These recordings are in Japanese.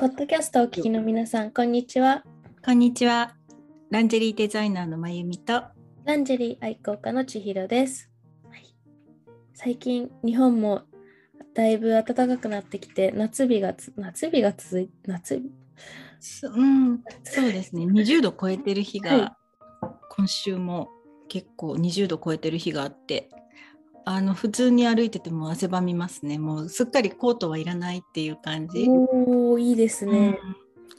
ポッドキャストをお聞きの皆さん、こんにちは。こんにちは。ランジェリーデザイナーのまゆみと。ランジェリー愛好家の千尋です。はい、最近、日本もだいぶ暖かくなってきて、夏日がつ夏日が続い夏？日そうん、そうですね。20度超えてる日が、はい今週も結構20度超えてる日があって、あの普通に歩いてても汗ばみますね。もうすっかりコートはいらないっていう感じ。おー、いいですうんね。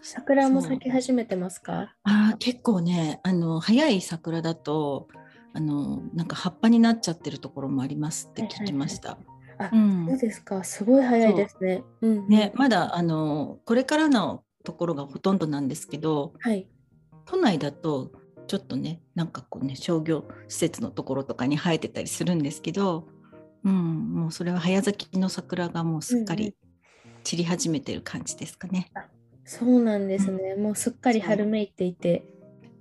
桜も咲き始めてますか？あー結構ねあの早い桜だとあのなんか葉っぱになっちゃってるところもありますって聞きました。あ、うんそうですか？すごい早いですね。うんうん、ね、まだあのこれからのところがほとんどなんですけどはい。都内だとちょっとねなんかこうね商業施設のところとかに生えてたりするんですけど、うん、もうそれは早咲きの桜がもうすっかうんうんり散り始めてる感じですかね。そうなんですね。もうすっかり春めいていて。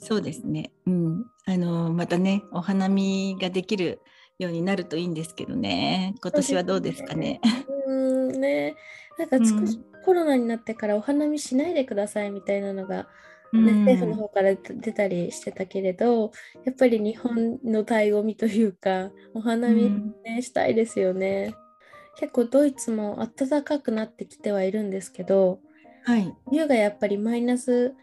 そうですね、うん、あのまたねお花見ができるようになるといいんですけどね今年はどうですかね。うーんね。なんか少しコロナになってからお花見しないでくださいみたいなのがね、うん。政府の方から出たりしてたけれどやっぱり日本の醍醐味というかお花見、うんねしたいですよね。結構ドイツも暖かくなってきてはいるんですけどはい、冬がやっぱりマイナス、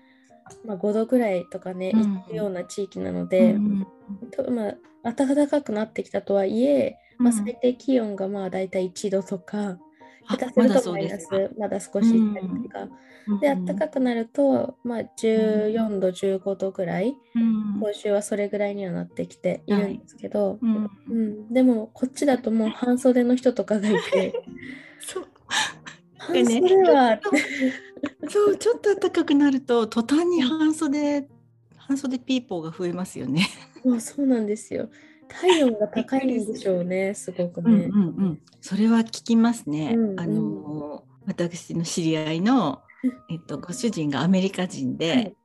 まあ、5度ぐらいとかね、うん。いくような地域なので、うんとまあ、暖かくなってきたとはいえ、まあ、うん。最低気温がまあ大体1度とか、あ下手するまだそうとマイナスですか。まだ少しいったりとか、で暖かくなると、まあ、14度15度ぐらい、うん。今週はそれぐらいにはなってきているんですけど、うん。うん、でもこっちだともう半袖の人とかがいて。そう。半袖は、そうちょっと暖かくなると途端に半袖半袖ピーポーが増えますよね。そうなんですよ体温が高いんでしょうね すごくね。うんうんうん、それは聞きますね。うんうんあの私の知り合いの、えっと、ご主人がアメリカ人で、はい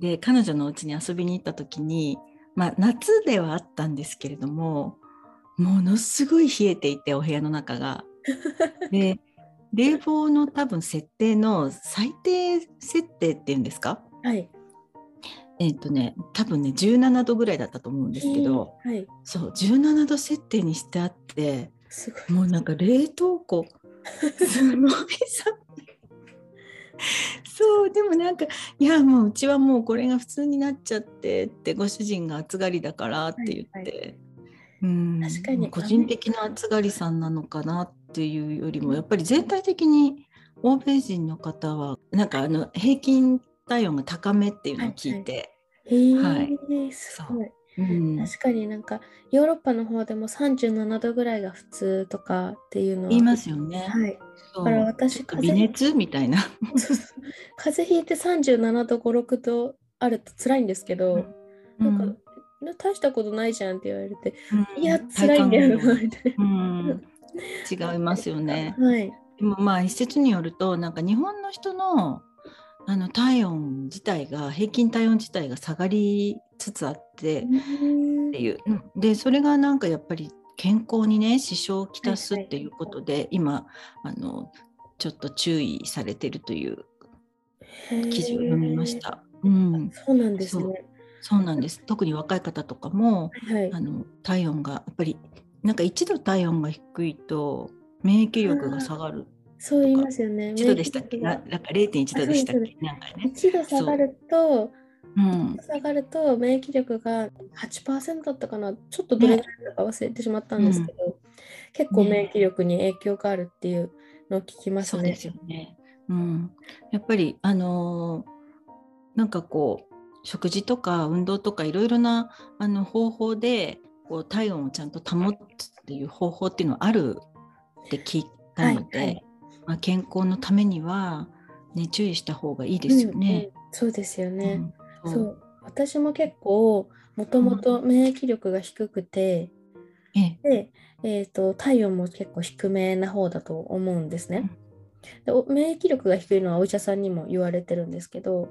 で彼女のお家に遊びに行った時に、まあ、夏ではあったんですけれどもものすごい冷えていてお部屋の中が。で冷房の多分設定の最低設定っていうんですか？はい、えっ、とね多分ね17度ぐらいだったと思うんですけど、はい、そう17度設定にしてあってすごい。もうなんか冷凍庫すごいさそうでもなんかいやもううちはもうこれが普通になっちゃってってご主人が暑がりだからって言って、はいうん確かに。個人的な暑がりさんなのかなっていうよりもやっぱり全体的に欧米人の方はなんかあの平均体温が高めっていうのを聞いて、はいすごい。うん確かになんかヨーロッパの方でも37度ぐらいが普通とかっていうのは言いますよね。はい。だから私ちょっと微熱みたいな。風邪ひいて37度5、6度あると辛いんですけど、なんか、うん大したことないじゃんって言われて、うんいや、辛いんだよな、みたいうん、違いますよね。な。はい。でもまあ一説によるとなんか日本の人のあの体温自体が平均体温自体が下がりつつあってっていう、うんでそれがなんかやっぱり健康にね支障をきたすっていうことで、今あのちょっと注意されてるという記事を読みましへた。うん、ー。そうなんですね。そうなんです特に若い方とかもはいあ。の体温がやっぱりなんか一度体温が低いと免疫力が下がるそう言いますよね。1度でしたっけ？なんか0.1度でしたっけ？なんかね。1度下がると、う。ん、下がると免疫力が8%だったかな、ちょっとどれぐらいか忘れてしまったんですけど、結構ね免疫力に影響があるっていうのを聞きますね。そうですよね。うん、やっぱりあのーなんかこう食事とか運動とかいろいろなあの方法でこう体温をちゃんと保つっていう方法っていうのはあるって聞いたので、はいはいまあ、健康のためには、ね、注意した方がいいですよね。うんうん。そうですよね。うんそう。私も結構もともと免疫力が低くて、ええ。で、えー、と体温も結構低めな方だと思うんですね。でお免疫力が低いのはお医者さんにも言われてるんですけど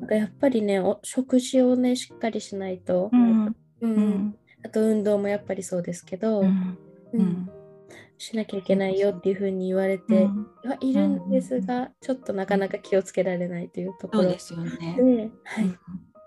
なんかやっぱりねお食事をねしっかりしないと、うん。うん。うん。あと運動もやっぱりそうですけど、うん。うんしなきゃいけないよっていうふうに言われてうんはいるんですが、ちょっとなかなか気をつけられないというところそうですよね。で、はい。うん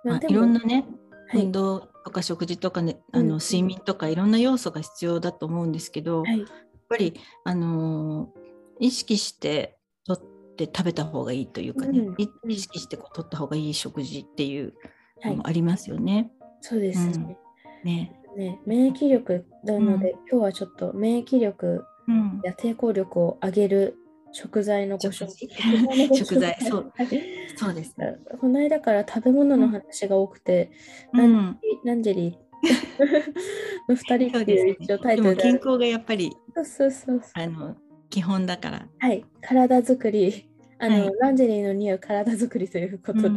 まあいろんなね、はい運動とか食事とかね、あうんの睡眠とかいろんな要素が必要だと思うんですけど、やっはい。ぱりあのー意識してとって食べた方がいいというかね、意識してこう取った方がいい食事っていうはいのも。ありますよね。そうですね。ね。ね、免疫力なので、今日はちょっと免疫力うん。や抵抗力を上げる食材のご紹介。食材そうはい そうですね。この間から食べ物の話が多くて、うん。ランジェリーの2 人っていう一応タイでトルである。も健康がやっぱりそうそう。あの基本だから。はい、体作り。あの、はいランジェリーの似合う体作りということで、うん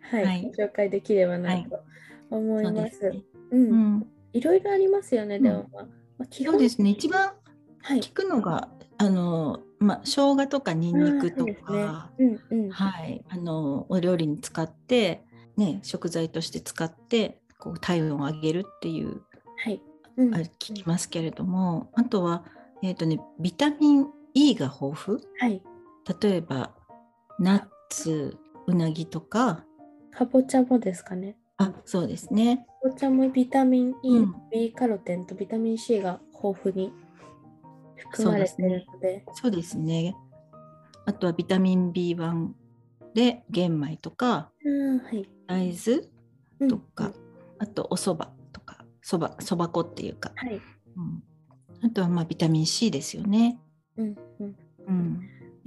はい、はいご紹介できればなと思いま。ですすね。うんうん。いろいろありますよね、でも、まあまあ基本そうですね。一番はい。効くのがあのまあ生姜とかニンニクとか、ねうんうん。はいあのお料理に使ってね食材として使ってこう体温を上げるっていうはい。うんあ聞きますけれども、あとはえっ、とねビタミン E が豊富。はい。例えばナッツうなぎとかかぼちゃもですかね。あそうですね。かぼちゃもビタミン E、うん B カロテンとビタミン C が豊富に含まれているので、そうですね。あとはビタミン B1 で玄米とかうん、はい。大豆うんとか、あとお蕎麦とかそばそば粉っていうか、はい。うん、あとはまあビタミン C ですよね。うんうん。うん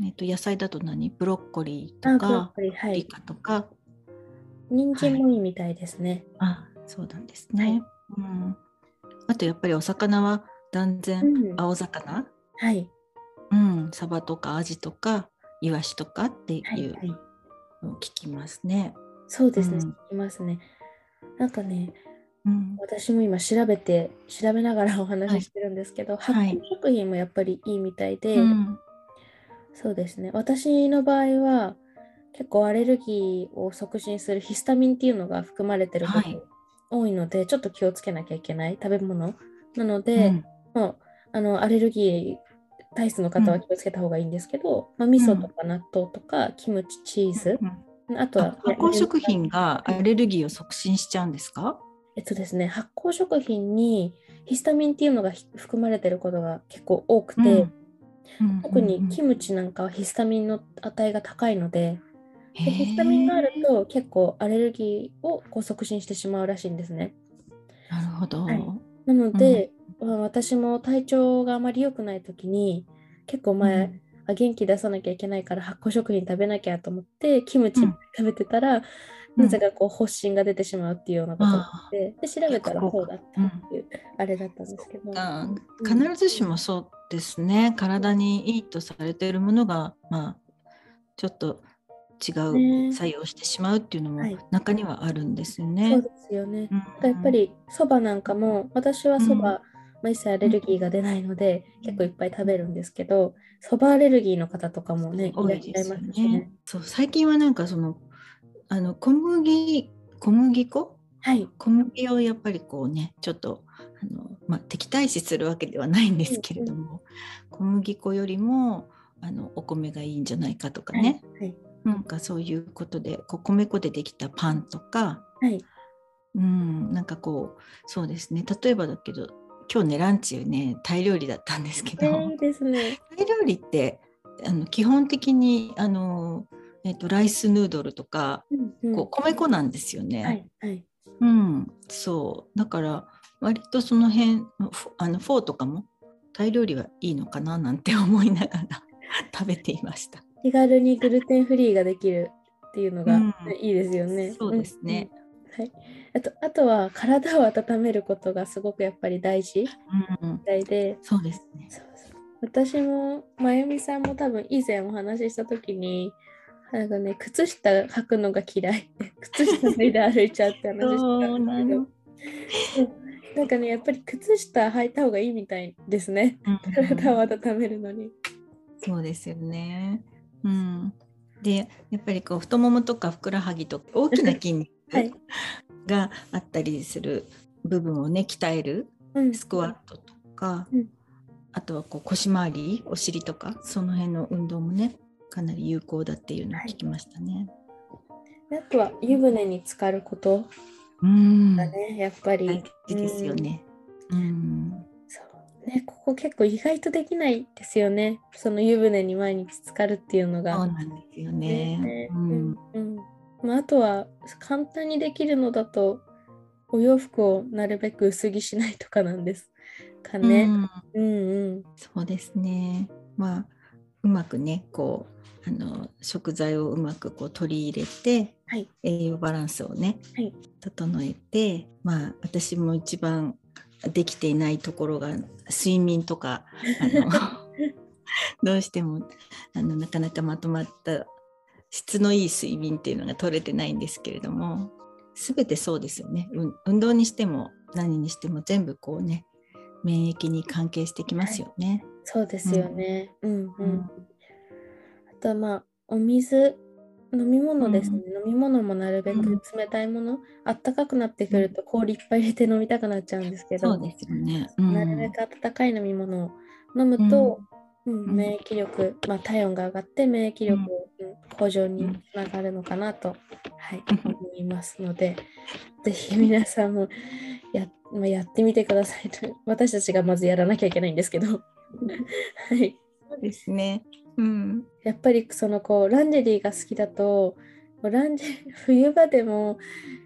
えっと野菜だと何？ブロッコリーとかコリー、はい。リカとか人参もいいみたいですね。あそうなんですね。うん、あとやっぱりお魚は断然うん青魚、はい。うん、サバとかアジとかイワシとかってはい。いうはい。のを聞きますね。そうですね。うん聞きますね。なんかね、うん、私も今調べて、調べながらお話ししてるんですけど、発はい酵食品もやっぱりいいみたいで、うんそうですね。私の場合は、結構アレルギーを促進するヒスタミンっていうのが含まれてることはい。多いので、ちょっと気をつけなきゃいけない。食べ物。なので、うん。もうあのアレルギー体質の方は気をつけた方がいいんですけど、まあ、味噌とか納豆とかキムチ、チーズ、うんあとはあ発酵食品がアレルギー。を促進しちゃうんですか？えっとですね、発酵食品にヒスタミンっていうのがひ含まれてることが結構多くて、うん。特にキムムチなんかはヒスタミンの値が高いので、でヒスタミンがあると結構アレルギーをこう促進してしまうらしいんですね。なるほど。はい。なので、まあ私も体調があまり良くない時に結構前、あ元気出さなきゃいけないから発酵食品食べなきゃと思ってキムチうん。食べてたら、うん。なぜかこう発疹が出てしまうっていうようなことがあってで調べたらそうだったっていう、あれだったんですけど、あうん。必ずしもそうですね。体にいいとされているものがまあちょっと違ねう作用してしまうっていうのもはい中にはあるんですよそうね。ですよね。うんやっぱりそばなんかも私はそば、うんまあ、一切アレルギーが出ないので、結構いっぱい食べるんですけどそばアレルギーの方とかもねい多らっしゃいますしねね。。そう最近はなんかそのあの小麦小麦粉？はい。小麦をやっぱりこうねちょっとあの、まあ、敵対視するわけではないんですけれども、小麦粉よりもあのお米がいいんじゃないかとかね、はい。なんかそういうことでこう米粉でできたパンとか、はい。うん、なんかこうそうですね例えばだけど今日ねランチねタイ料理だったんですけど、えーですね。タイ料理ってあの基本的にあの、えっとライスヌードルとか、うんうんこう米粉なんですよね。はい。はい。うん、そうだから割とその辺フあのフォーとかもタイ料理はいいのかななんて思いながら 食べていました。気軽にグルテンフリーができるっていうのがうん。いいですよね。そうですね。うん。うん。はい。あとあとは体を温めることがすごくやっぱり大事。うん、みたいで、そうですね。そうそう。私もまゆみさんも多分以前お話しした時になんかね靴下履くのが嫌い。靴下脱いで歩いちゃうって話したんけど。なんかねやっぱり靴下履いた方がいいみたいですね。うん。体を温めるのに。そうですよね。うん、でやっぱりこう太ももとかふくらはぎとか大きな筋肉はい。があったりする部分をね鍛えるうん。スクワットとか、うん。あとはこう腰回りお尻とかその辺の運動もねかなり有効だっていうのを聞きましたね。はい、あとは湯船に浸かることうん。だね、やっぱり。大事ですよね。うんね、ここ結構意外とできないですよね。その湯船に毎日浸かるっていうのが。そうなんですよね。ねうんうんうんまあ、あとは簡単にできるのだとお洋服をなるべく薄着しないとかなんですかね。うんうんうん。そうですね。まあうまくねこうあの食材をうまくこう取り入れてはい。栄養バランスをね、はい整えてまあ私も一番できていないところが睡眠とかあの どうしてもあのなかなかまとまった質のいい睡眠っていうのが取れてないんですけれども全てそうですよね、うん運動にしても何にしても全部こうね免疫に関係してきますよね。そうですよね。うんうん。うんあとはまあお水飲み物ですね、飲み物もなるべくうん。冷たいもの、あったかくなってくると氷いっぱい入れて飲みたくなっちゃうんですけど、そうですよね。うん。なるべく温かい飲み物を飲むと、うん。ん免疫力、まあ、体温が上がって免疫力うん向上につながるのかなと、はい、思いますので、ぜひ皆さんもや,、まあ、やってみてください。と。私たちがまずやらなきゃいけないんですけど、はい、そうですね。うん。やっぱりそのこうランジェリーが好きだと、ランジェ 冬場でも、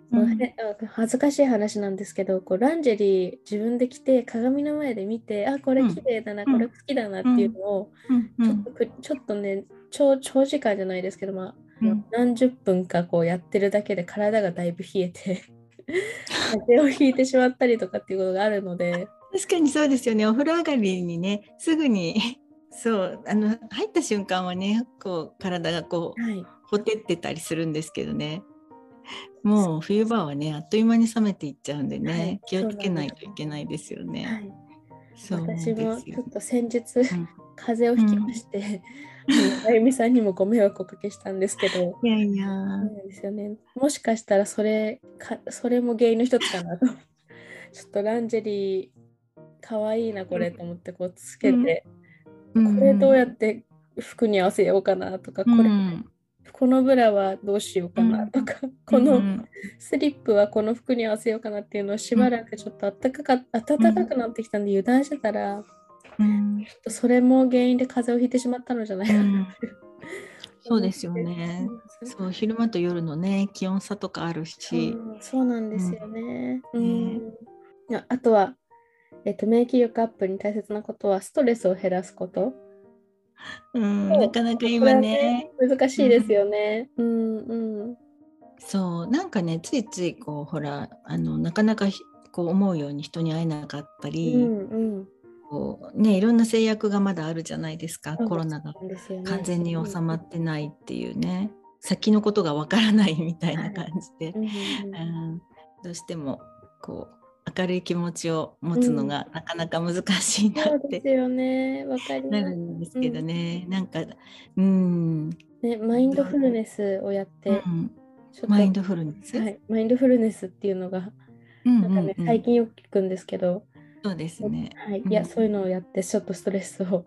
もううん恥ずかしい話なんですけどこうランジェリー自分で着て鏡の前で見てあこれ綺麗だな、うん。これ好きだなっていうのを、うん。ちょっとくちょっとね長長時間じゃないですけど、まあうん。何十分かこうやってるだけで体がだいぶ冷えて 風邪をひいてしまったりとかっていうことがあるので。確かにそうですよね。お風呂上がりにね、すぐにそうあの入った瞬間はね、こう体がこうはい。ほてってたりするんですけどね。もう冬場はね、あっという間に冷めていっちゃうんでね、はい。気をつけないといけないですよはね。い、そう私もよちょっと先日、ん。風邪をひきまして、あのあゆみさんにもご迷惑をおかけしたんですけど、いやいや、ですよね。もしかしたらそれかそれも原因の一つかなと。ちょっとランジェリーかわいいなこれと思ってこうつけて、これどうやって服に合わせようかなとか、これうん。このブラはどうしようかなとか、こうのんスリップはこの服に合わせようかなっていうのをしばらくちょっと暖かか暖かくなってきたんで油断してたら、うん。ちょっとそれも原因で風邪をひいてしまったのじゃないかな。う。そうですよね。そう昼間と夜のね気温差とかあるし、うんそうなんですよね。ううん。あとは、えっと、免疫力アップに大切なことはストレスを減らすこと。うん、なかなか今はね難しいですよね。うんうん。そうなんかねついついこうほらあのなかなかひこう思うように人に会えなかったり、うんうん。こうねいろんな制約がまだあるじゃないですかコロナが完全に収まってないっていうね、先のことがわからないみたいな感じで、うんうんうんうんどうしてもこう明るい気持ちを持つのがなかなか難しいなそうってですよね。わかりまなするんですけどね、なんかうん、ね。マインドフルネスをやって、うん。マインドフルネス、はい、マインドフルネスっていうのが、うんなんかねうんうん最近よく聞くんですけど、そうですね。はい、うん。いや、そういうのをやって、ちょっとストレスを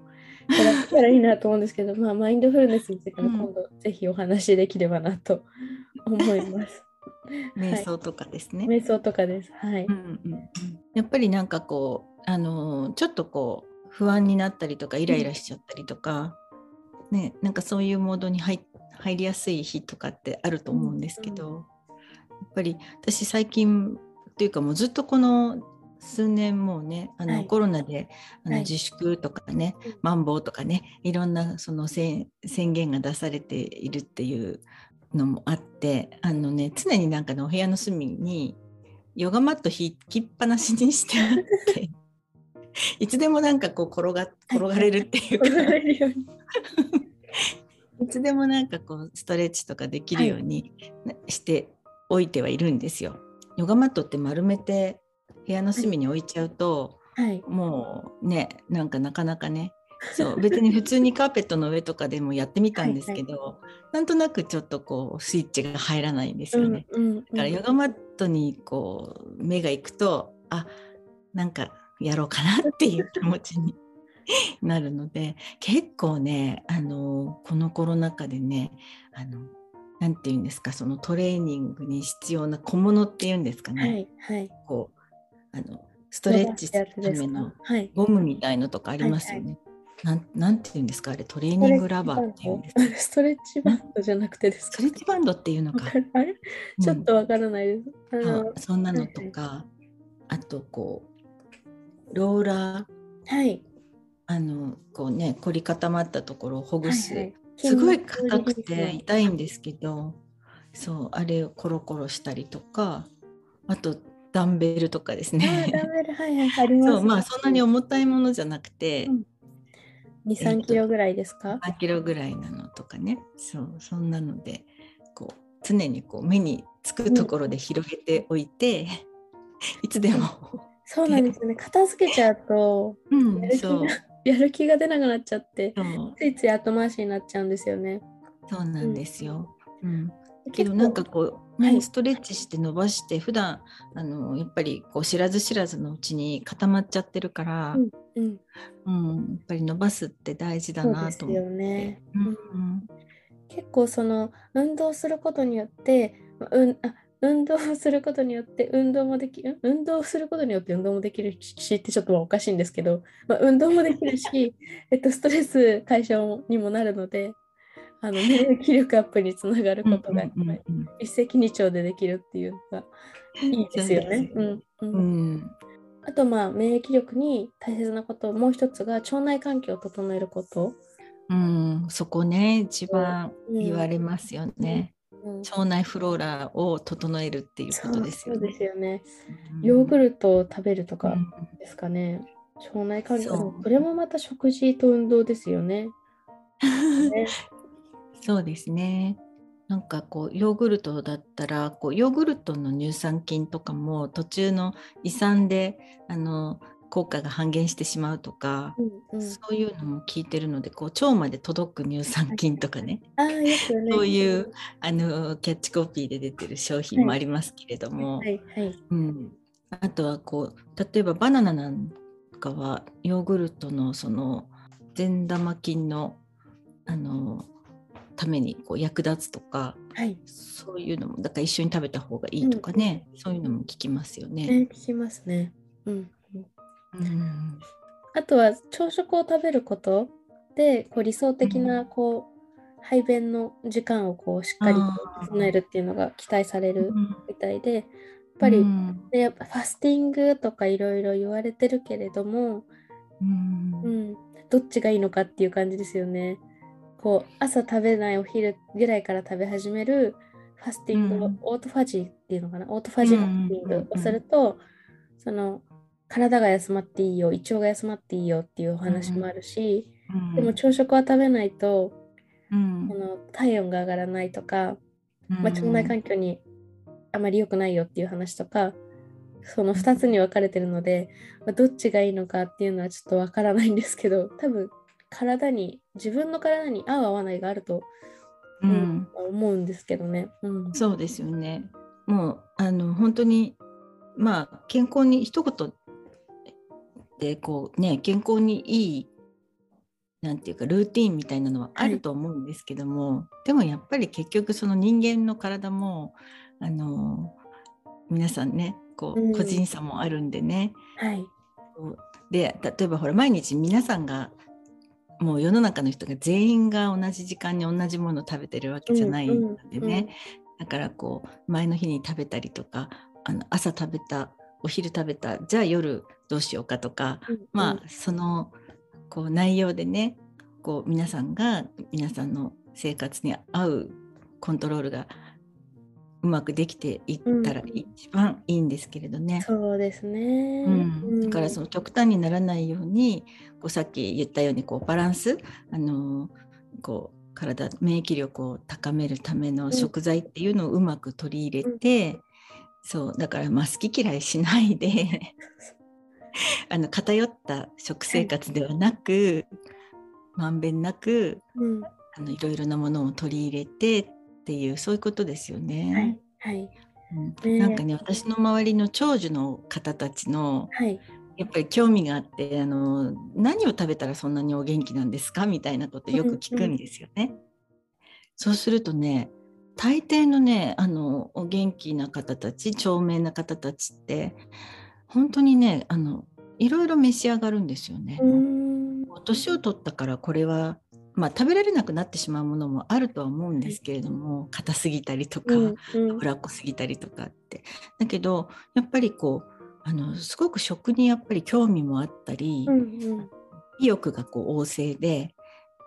減らせたらいいなと思うんですけど、まあ、マインドフルネスについてもうん。今度、ぜひお話しできればなと思います。瞑想とかですね。瞑想とかです。はい。うんうんうんやっぱりなんかこうあのーちょっとこう不安になったりとかイライラしちゃったりとか、ねなんかそういうモードに入入りやすい日とかってあると思うんですけど、やっぱり私最近っていうかもうずっとこの数年もうねあの、はいコロナであのはい自粛とかね、うんマンボウとかねいろんなその宣宣言が出されているっていうのもあってあのね常になんかのお部屋の隅にヨガマット引きっぱなしにしてあって いつでもなんかこう転が転がれるっていうか、いつでもなんかこうストレッチとかできるようになしておいてはいるんですよ。ヨガマットって丸めて部屋の隅に置いちゃうと、はい。もうねなんかなかなかね そう別に普通にカーペットの上とかでもやってみたんですけどなんとなくちょっとこうスイッチが入らないんですよね。うんうんだからヨガマットにこう目が行くとあなんかやろうかなっていう気持ちに なるので結構ねあのこのコロナ禍でねあのなんていうんですかそのトレーニングに必要な小物っていうんですかね、はいはい。こうあのストレッチするためのはい。ゴムみたいのとかありますよね。なんなんていうんですか？あれトレーニングラバーっていうんですか？ストレッチバンド。じゃなくてですか？ストレッチバンドっていうのか。あれ？ちょっとわからないです。あうんのそんなのとか、あとこうローラーはい。あのこうね凝り固まったところをほぐす、はいはい。すごい硬くて痛いんですけどそうあれをコロコロしたりとかあとダンベルとかですあーダね。ンベル。はいはい。あります。そうまあそんなに重たいものじゃなくて、うん2、3キロぐらいですか？3キロぐらいなのとかね。そうそんなのでこう常にこう目につくところで広げておいて、いつでも、そうなんですよね。片付けちゃうと、うんやる気そう。が やる気が出なくなっちゃって、ついつい後回しになっちゃうんですよね。そうなんですよ。うん。け結構どなんかこう、ねはいストレッチして伸ばして普段あのやっぱりこう知らず知らずのうちに固まっちゃってるから、うん、うんやっぱり伸ばすって大事だなと思って。よね。うんうん結構その運動することによって、まあうんあ運動をすることによって運動もできる運動をすることによって運動もできるしってちょっとおかしいんですけど、まあ、運動もできるし、えっと、ストレス解消にもなるのであの免疫力アップにつながることが、うんうんうん一石二鳥でできるっていうのがいいですよね。あとまあ免疫力に大切なこともう一つが腸内環境を整えること。うん、そこね一番うん言われますよね。うん腸内フローラを整えるっていうことですよそうでね。すよね。うんヨーグルトを食べるとかうんですかね。腸内環境これもまた食事と運動ですよね。ねそうですね。なんかこうヨーグルトだったらこうヨーグルトの乳酸菌とかも途中の胃酸であの効果が半減してしまうとか、うんうん、そういうのも聞いてるのでこう腸まで届く乳酸菌とかね、あね。そういうあのキャッチコピーで出てる商品もありますけれども、はいはい。うん、あとはこう例えばバナナなんかはヨーグルトのその善玉菌のあのためにこう役立つとかはい。そういうのもだから一緒に食べた方がいいとかね、そういうのも聞きますよね。ね、聞きますね。うんうん。うんあとは朝食を食べることでこう理想的なこう排便の時間をこうしっかり整えるっていうのが期待されるうんみたいで、やっぱり、うんでやっぱファスティングとかいろいろ言われてるけれども、うんうん、どっちがいいのかっていう感じですよね。こう朝食べないお昼ぐらいから食べ始めるファスティングを、うん。オートファジーっていうのかな？オートファジーファスティングをすると、その体が休まっていいよ胃腸が休まっていいよっていうお話もあるし、うん。でも朝食は食べないと、うん。この体温が上がらないとか、うん。まあ、腸内環境にあまり良くないよっていう話とかその2つに分かれてるので、まあどっちがいいのかっていうのはちょっと分からないんですけど多分体に自分の体に合う合わないがあると、ううんん思うんですけどね。うん、そうですよね。もうあの本当にまあ健康に一言でこうね健康にいいなんていうかルーティンみたいなのはあると思うんですけども、でもやっぱり結局その人間の体もあの皆さんねこうん。う個人差もあるんでね、はい、こうで例えばほら毎日皆さんがもう世の中の人が全員が同じ時間に同じものを食べてるわけじゃないのでね、だからこう前の日に食べたりとかあの朝食べたお昼食べたじゃあ夜どうしようかとか、うん。まあそのこう内容でねこう皆さんが皆さんの生活に合うコントロールがうまくできていったらうん。一番いいんですけれどね。そうですね。うん、だからそのの極端にならないようにこうさっき言ったようにこうバランス、あのーこう体免疫力を高めるための食材っていうのをうまく取り入れて、そうだからまあ好き嫌いしないで あの偏った食生活ではなく、まんべんなくうん、あのいろいろなものを取り入れてっていうそういうことですよね。はいはいうんねなんかね私の周りの長寿の方たちのはい。やっぱり興味があってあの何を食べたらそんなにお元気なんですか？みたいなことよく聞くんですよね。そうするとね大抵のねあのお元気な方たち長命な方たちって本当にねあのいろいろ召し上がるんですよね。年を取ったからこれはまあ、食べられなくなってしまうものもあるとは思うんですけれども硬すぎたりとか、脂っこすぎたりとかって。だけどやっぱりこうあのすごく食にやっぱり興味もあったり、うんうん、意欲がこう旺盛で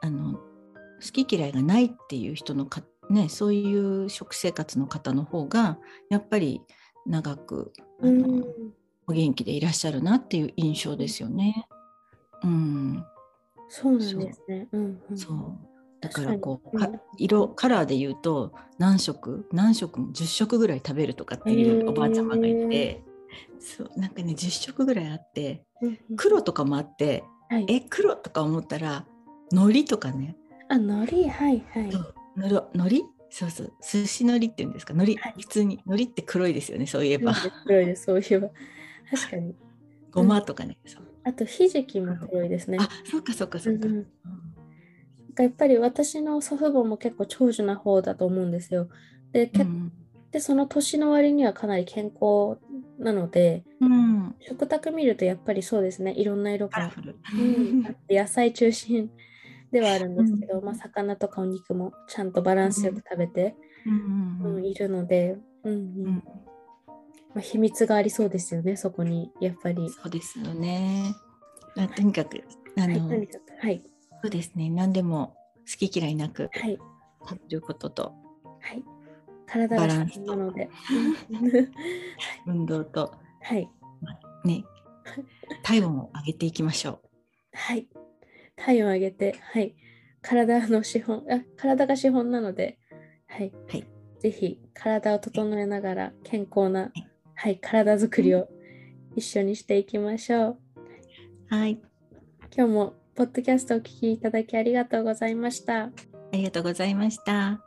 あの好き嫌いがないっていう人のか、ね、そういう食生活の方の方がやっぱり長くあの、うん、お元気でいらっしゃるなっていう印象ですよね。うん、そうなんですね。う。んうん、そう。だからこう、か色カラーで言うと何色？何色？も10色ぐらい食べるとかっていうおばあちゃまがいて、そう。なんかね10色ぐらいあって黒とかもあって、はい、え黒とか思ったら海苔とかね。あ海苔？はいはい。海苔？そうそう。寿司海苔っていうんですか？海苔、はい、普通に。海苔って黒いですよねそういえば。黒いですそういえば。確かに。ごまとかね、う。ん、あとひじきも黒いですね。あそうかそうかそうか、うんうん。やっぱり私の祖父母も結構長寿な方だと思うんですよ。で、うん、でその年の割にはかなり健康なので、うん、食卓見るとやっぱりそうですね。いろんな色が、うん、あって 野菜中心ではあるんですけど、うん、まあ、魚とかお肉もちゃんとバランスよく食べて、うんいるので、うんうんまあ、秘密がありそうですよねそこにやっぱり。そうですよね。まあ、とにかくあの、はい、はい、そうですね何でも好き嫌いなく食べることと、はい、体が好きなので。運動と、はい。ね、体温を上げていきましょう。はい。体温を上げて、はい。体の資本、あ体が資本なので、はい。はい、ぜひ体を整えながら健康な、はい、はい、体づくりを一緒にしていきましょう。はい。今日もポッドキャストをお聞きいただきありがとうございました。ありがとうございました。